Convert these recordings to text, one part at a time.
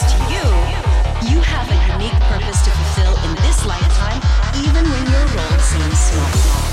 to you, you have a unique purpose to fulfill in this lifetime, even when your role seems small.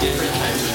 Different types of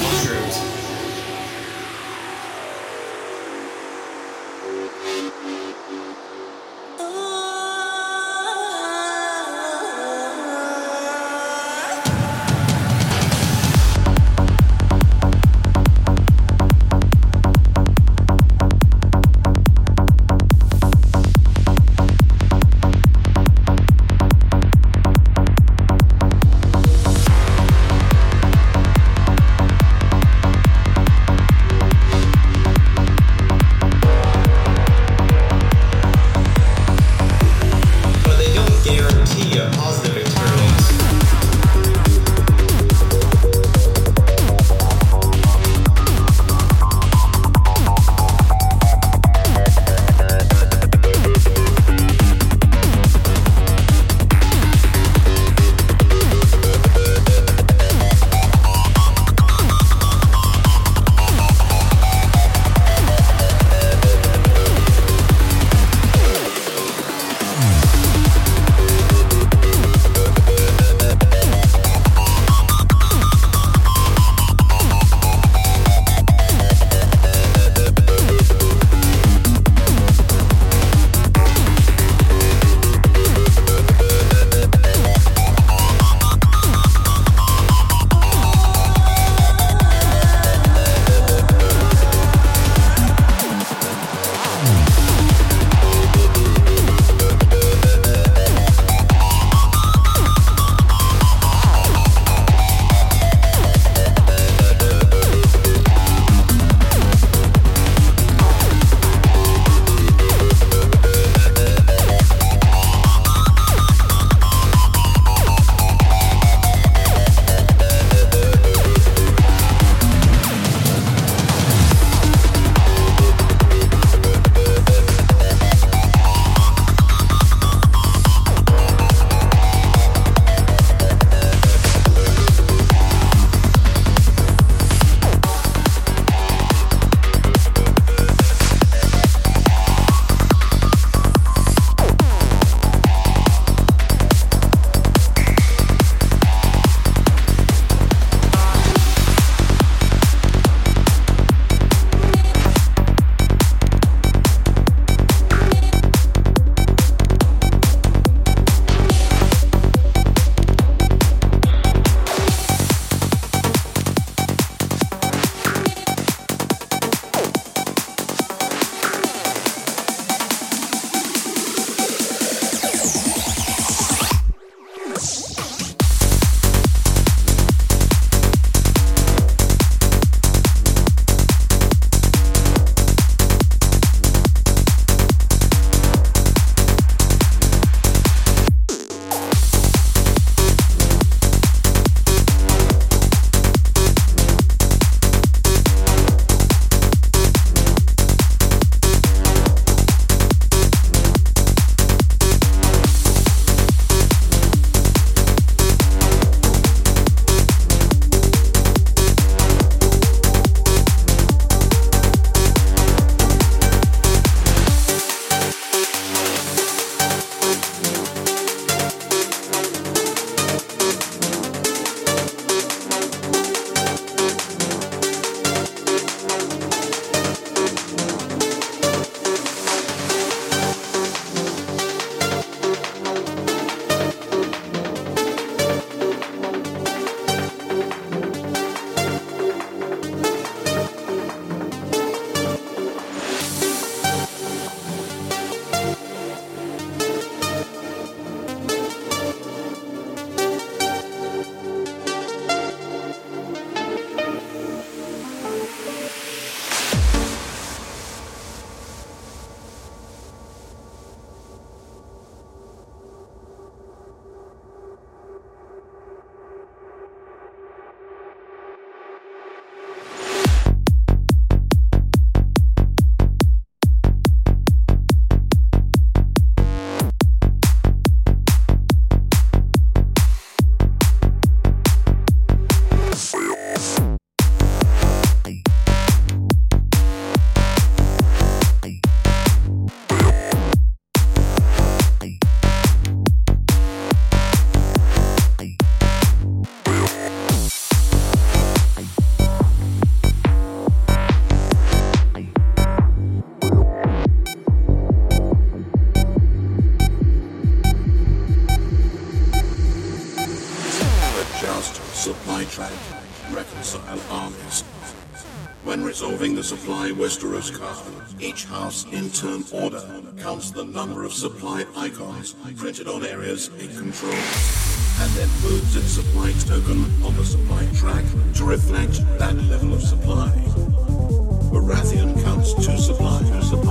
In turn order counts the number of supply icons printed on areas it controls, and then moves its supply token on the supply track to reflect that level of supply. Baratheon counts two supply, two supply,